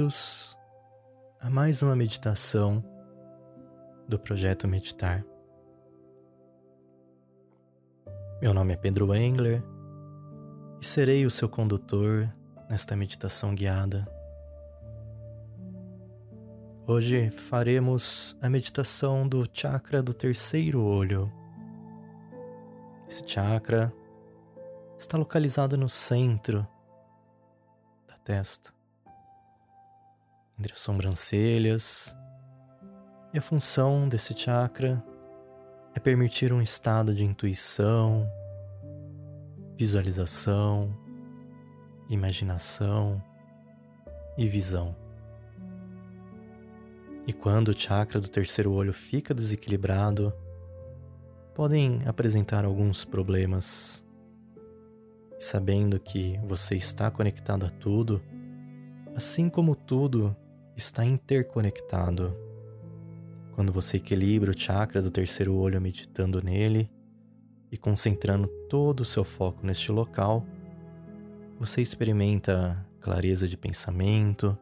bem-vindos a mais uma meditação do projeto Meditar. Meu nome é Pedro Engler e serei o seu condutor nesta meditação guiada. Hoje faremos a meditação do chakra do terceiro olho. Esse chakra está localizado no centro da testa entre as sobrancelhas, e a função desse chakra é permitir um estado de intuição, visualização, imaginação e visão. E quando o chakra do terceiro olho fica desequilibrado, podem apresentar alguns problemas. Sabendo que você está conectado a tudo, assim como tudo está interconectado. Quando você equilibra o chakra do terceiro olho meditando nele e concentrando todo o seu foco neste local, você experimenta clareza de pensamento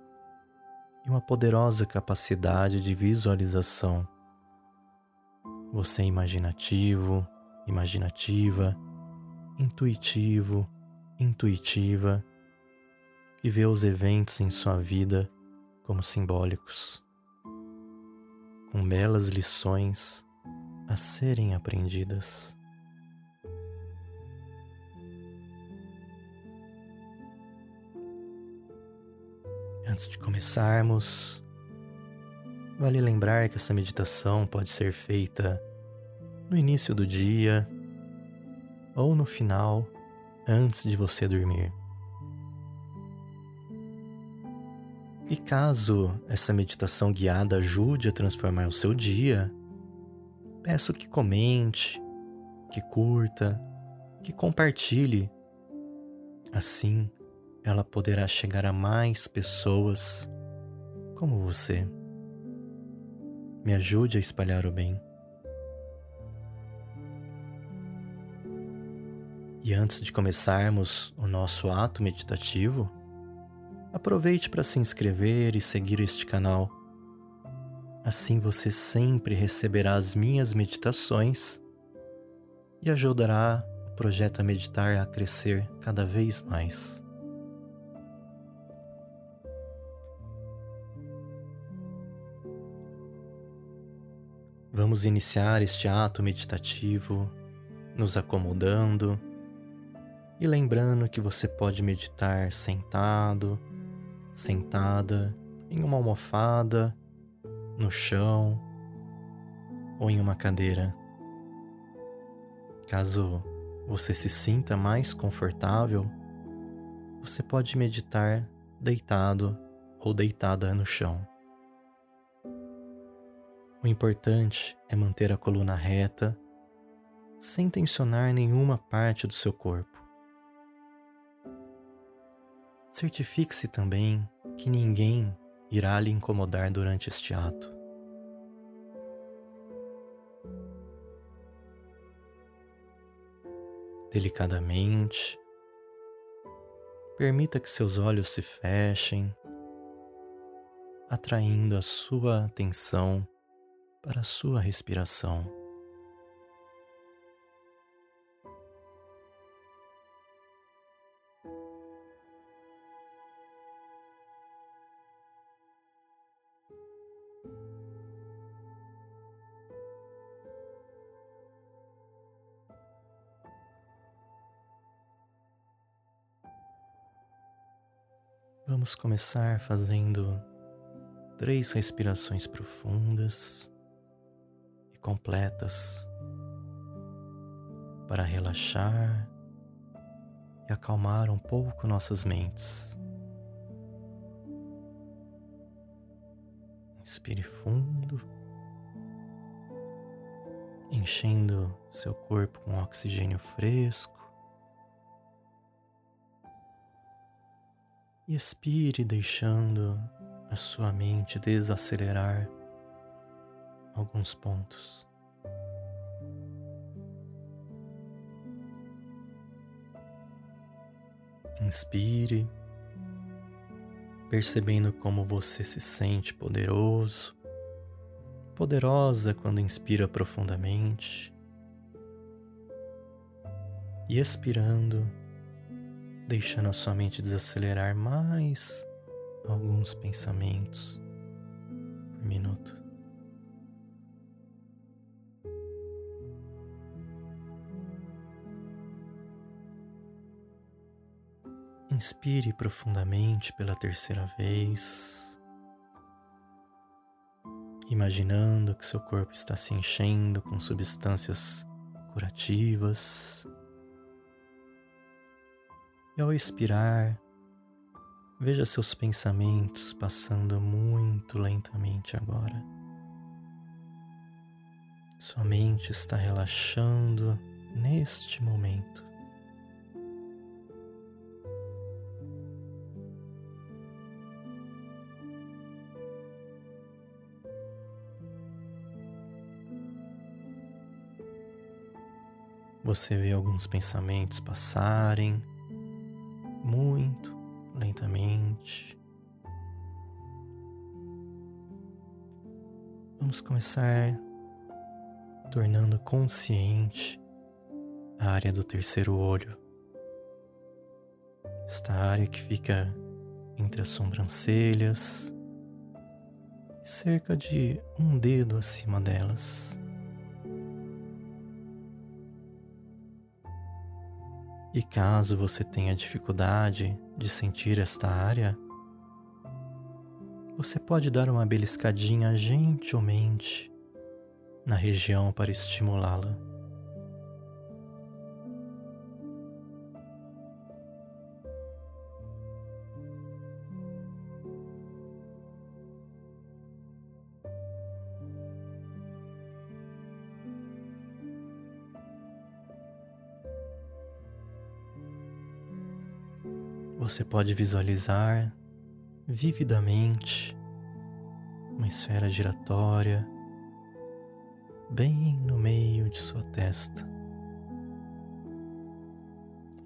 e uma poderosa capacidade de visualização. Você é imaginativo, imaginativa, intuitivo, intuitiva e vê os eventos em sua vida como simbólicos, com belas lições a serem aprendidas. Antes de começarmos, vale lembrar que essa meditação pode ser feita no início do dia ou no final, antes de você dormir. E caso essa meditação guiada ajude a transformar o seu dia, peço que comente, que curta, que compartilhe. Assim, ela poderá chegar a mais pessoas como você. Me ajude a espalhar o bem. E antes de começarmos o nosso ato meditativo, aproveite para se inscrever e seguir este canal. Assim você sempre receberá as minhas meditações e ajudará o projeto a meditar a crescer cada vez mais. Vamos iniciar este ato meditativo nos acomodando e lembrando que você pode meditar sentado sentada em uma almofada, no chão ou em uma cadeira. Caso você se sinta mais confortável, você pode meditar deitado ou deitada no chão. O importante é manter a coluna reta, sem tensionar nenhuma parte do seu corpo. Certifique-se também que ninguém irá lhe incomodar durante este ato. Delicadamente, permita que seus olhos se fechem, atraindo a sua atenção para a sua respiração. Vamos começar fazendo três respirações profundas e completas para relaxar e acalmar um pouco nossas mentes. Inspire fundo, enchendo seu corpo com oxigênio fresco. E expire deixando a sua mente desacelerar alguns pontos. Inspire percebendo como você se sente poderoso, poderosa quando inspira profundamente e expirando, deixando a sua mente desacelerar mais alguns pensamentos por minuto. Inspire profundamente pela terceira vez, imaginando que seu corpo está se enchendo com substâncias curativas. E ao expirar, veja seus pensamentos passando muito lentamente agora. Sua mente está relaxando neste momento. Você vê alguns pensamentos passarem muito lentamente. Vamos começar tornando consciente a área do terceiro olho. Esta área que fica entre as sobrancelhas e cerca de um dedo acima delas. E caso você tenha dificuldade de sentir esta área, você pode dar uma beliscadinha gentilmente na região para estimulá-la. Você pode visualizar vividamente uma esfera giratória bem no meio de sua testa.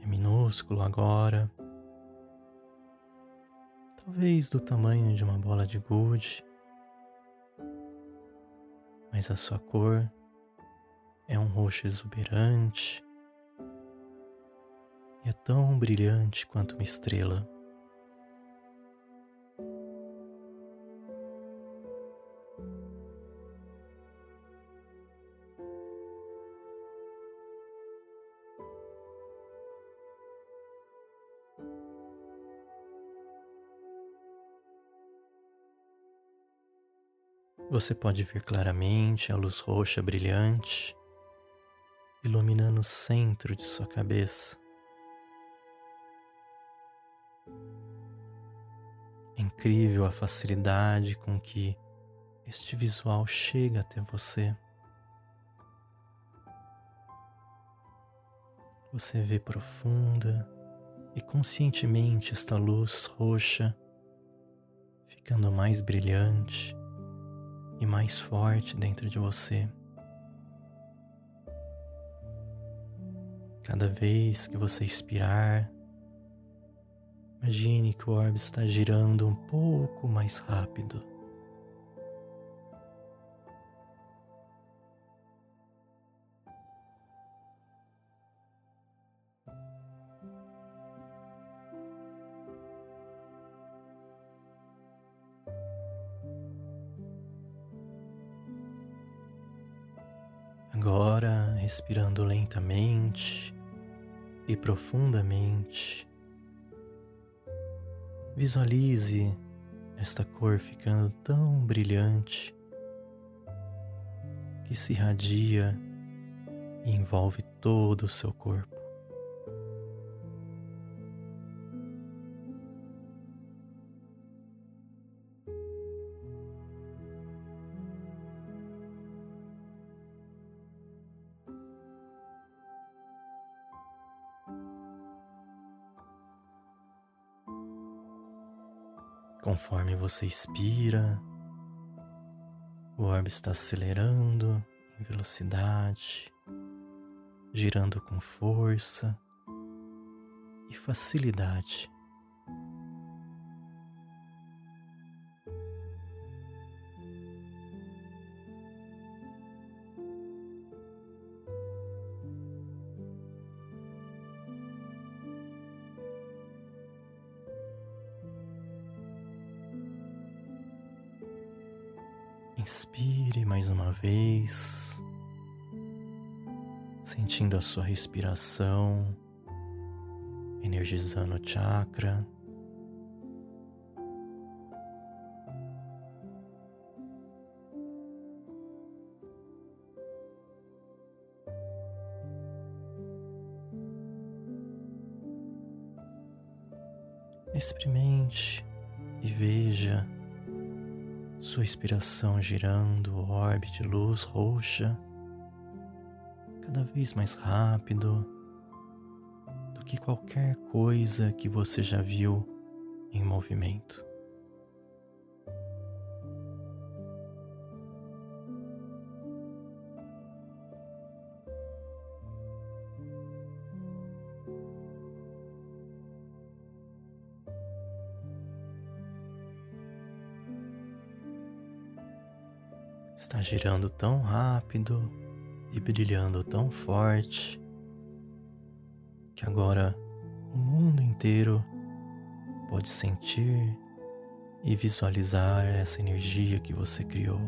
É minúsculo agora, talvez do tamanho de uma bola de gude, mas a sua cor é um roxo exuberante e é tão brilhante quanto uma estrela. Você pode ver claramente a luz roxa brilhante iluminando o centro de sua cabeça. Incrível a facilidade com que este visual chega até você. Você vê profunda e conscientemente esta luz roxa ficando mais brilhante e mais forte dentro de você. Cada vez que você expirar, Imagine que o orbe está girando um pouco mais rápido. Agora, respirando lentamente e profundamente, Visualize esta cor ficando tão brilhante que se irradia e envolve todo o seu corpo. Conforme você expira, o orbe está acelerando em velocidade, girando com força e facilidade. Inspire mais uma vez, sentindo a sua respiração, energizando o chakra. Experimente e veja sua inspiração girando o orbe de luz roxa cada vez mais rápido do que qualquer coisa que você já viu em movimento. Está girando tão rápido e brilhando tão forte que agora o mundo inteiro pode sentir e visualizar essa energia que você criou.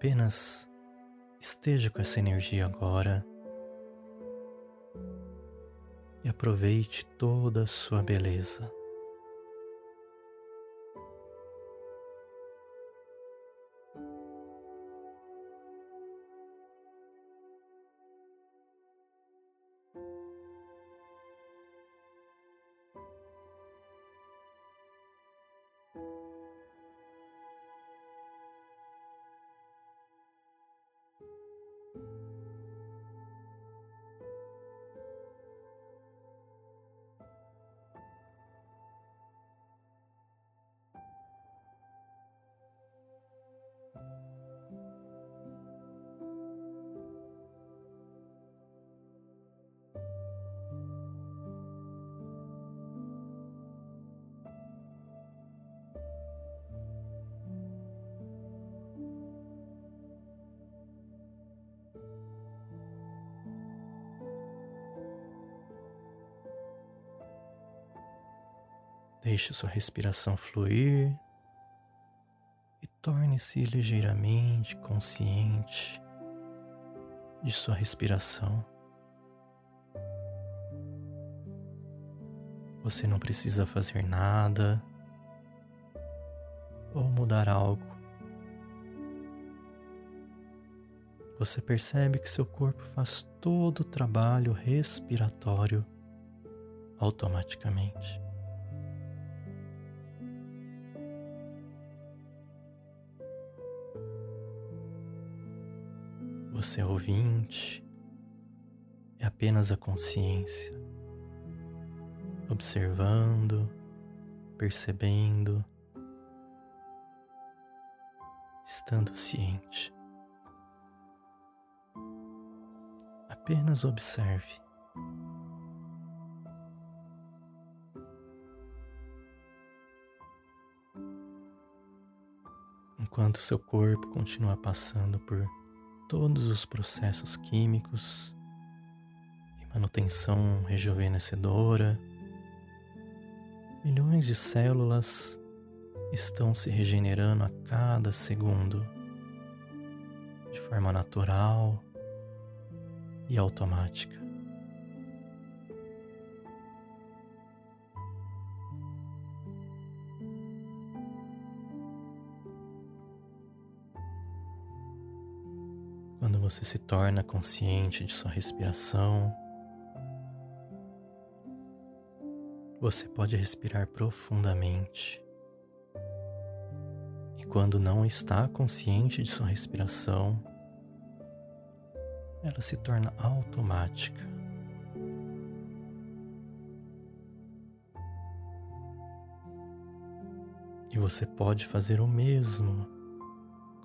Apenas esteja com essa energia agora e aproveite toda a sua beleza. Deixe sua respiração fluir e torne-se ligeiramente consciente de sua respiração. Você não precisa fazer nada ou mudar algo. Você percebe que seu corpo faz todo o trabalho respiratório automaticamente. Você é ouvinte, é apenas a consciência, observando, percebendo, estando ciente. Apenas observe. Enquanto seu corpo continua passando por todos os processos químicos e manutenção rejuvenescedora. Milhões de células estão se regenerando a cada segundo, de forma natural e automática. Quando você se torna consciente de sua respiração, você pode respirar profundamente. E quando não está consciente de sua respiração, ela se torna automática. E você pode fazer o mesmo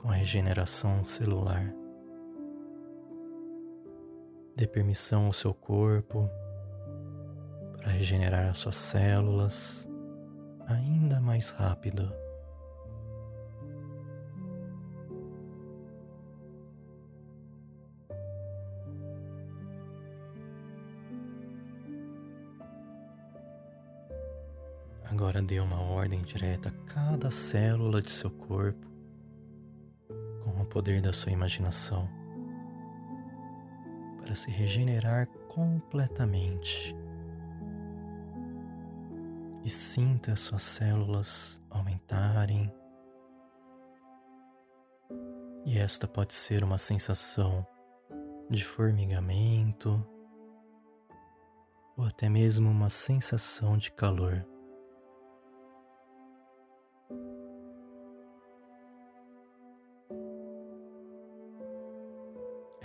com a regeneração celular. Dê permissão ao seu corpo para regenerar as suas células ainda mais rápido. Agora dê uma ordem direta a cada célula de seu corpo com o poder da sua imaginação para se regenerar completamente. E sinta as suas células aumentarem. E esta pode ser uma sensação de formigamento ou até mesmo uma sensação de calor.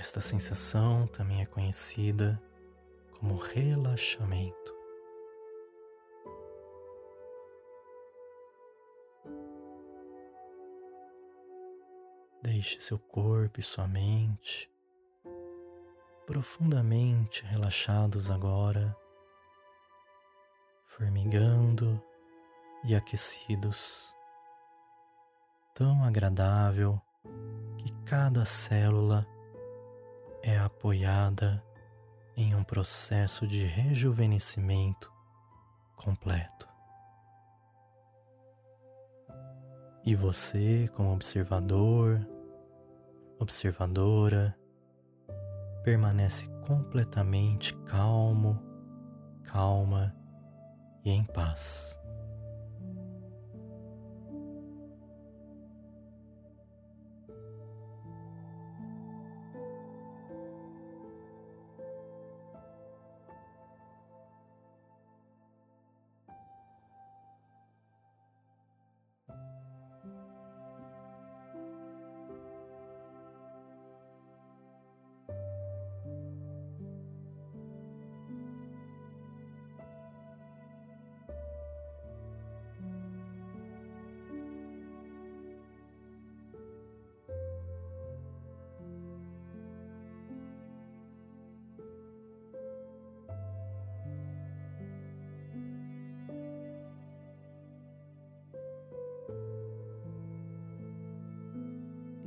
Esta sensação também é conhecida como relaxamento. Deixe seu corpo e sua mente profundamente relaxados agora, formigando e aquecidos, tão agradável que cada célula é apoiada em um processo de rejuvenescimento completo. E você, como observador, observadora, permanece completamente calmo, calma e em paz.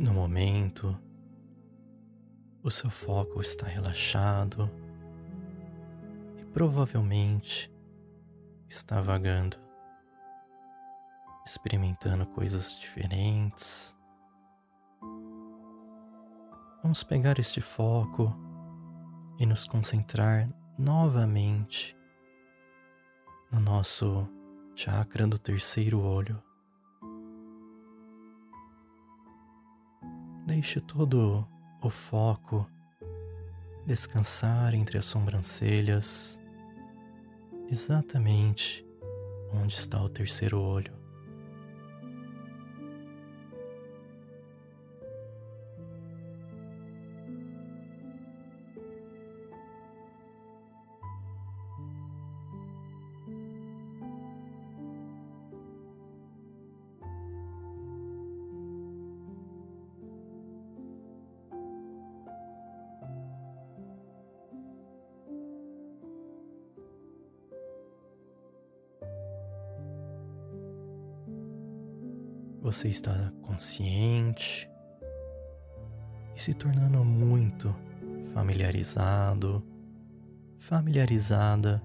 No momento, o seu foco está relaxado e provavelmente está vagando, experimentando coisas diferentes. Vamos pegar este foco e nos concentrar novamente no nosso chakra do terceiro olho. Deixe todo o foco descansar entre as sobrancelhas, exatamente onde está o terceiro olho. Você está consciente e se tornando muito familiarizado, familiarizada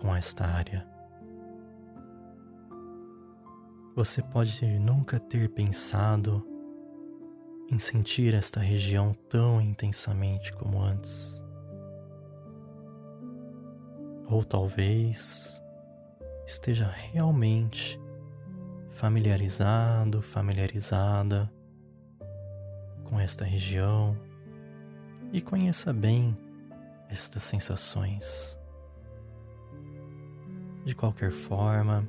com esta área. Você pode nunca ter pensado em sentir esta região tão intensamente como antes. Ou talvez esteja realmente familiarizado, familiarizada com esta região e conheça bem estas sensações. De qualquer forma,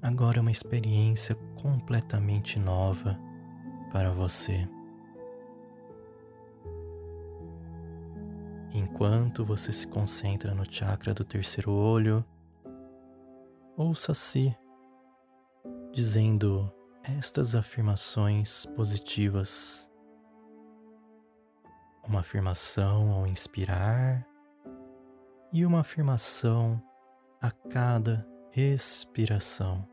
agora é uma experiência completamente nova para você. Enquanto você se concentra no chakra do terceiro olho, ouça-se dizendo estas afirmações positivas. Uma afirmação ao inspirar e uma afirmação a cada expiração.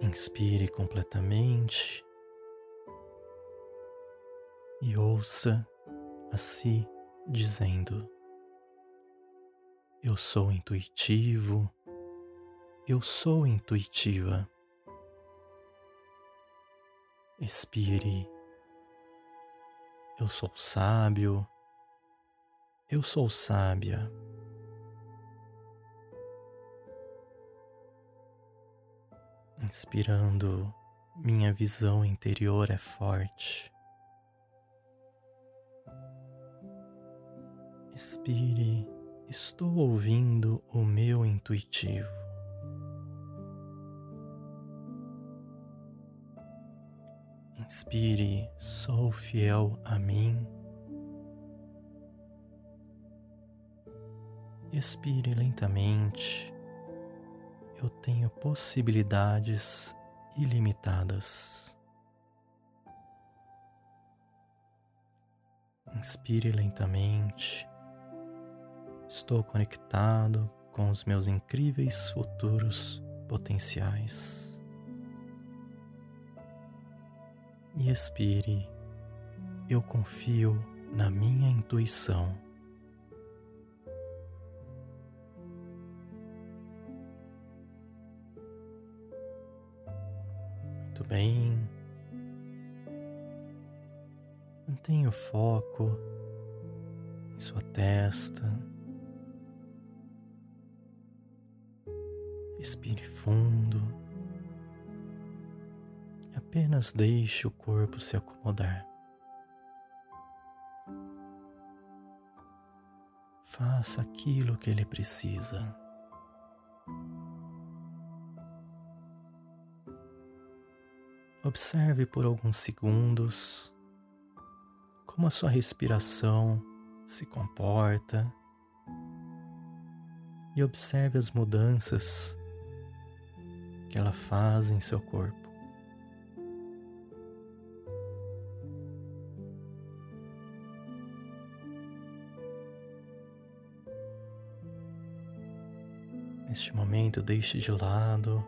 Inspire completamente e ouça a si dizendo: Eu sou intuitivo, eu sou intuitiva. Expire. Eu sou sábio, eu sou sábia. Inspirando, minha visão interior é forte. Expire, estou ouvindo o meu intuitivo. Inspire, sou fiel a mim. Expire lentamente eu tenho possibilidades ilimitadas. Inspire lentamente. Estou conectado com os meus incríveis futuros potenciais. E expire. Eu confio na minha intuição. Muito bem. Mantenha o foco em sua testa. Respire fundo. Apenas deixe o corpo se acomodar. Faça aquilo que ele precisa. Observe por alguns segundos como a sua respiração se comporta e observe as mudanças que ela faz em seu corpo. Neste momento, deixe de lado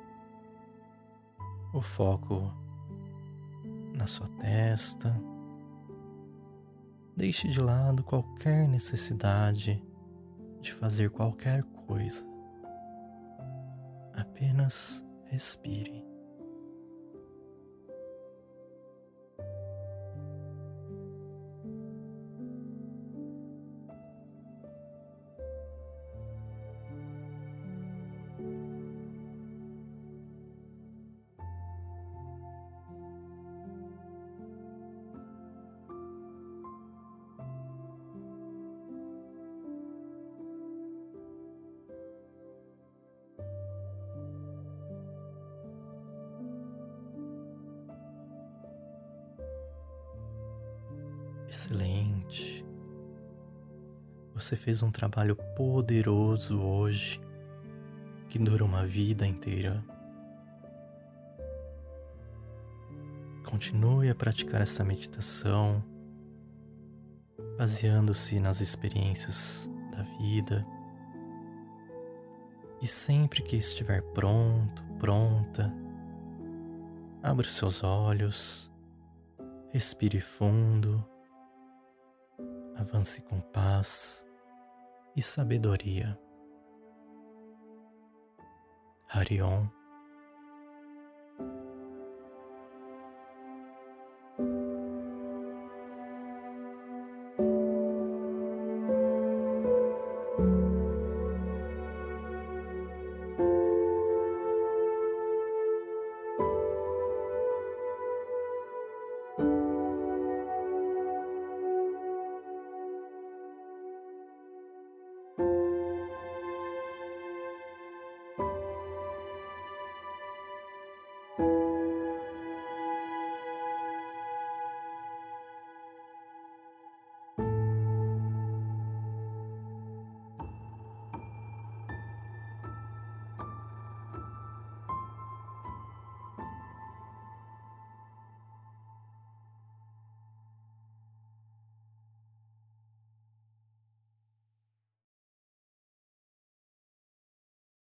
o foco na sua testa. Deixe de lado qualquer necessidade de fazer qualquer coisa. Apenas respire. Você fez um trabalho poderoso hoje que dura uma vida inteira. Continue a praticar essa meditação, baseando-se nas experiências da vida. E sempre que estiver pronto, pronta, abra os seus olhos, respire fundo avance com paz e sabedoria. Harion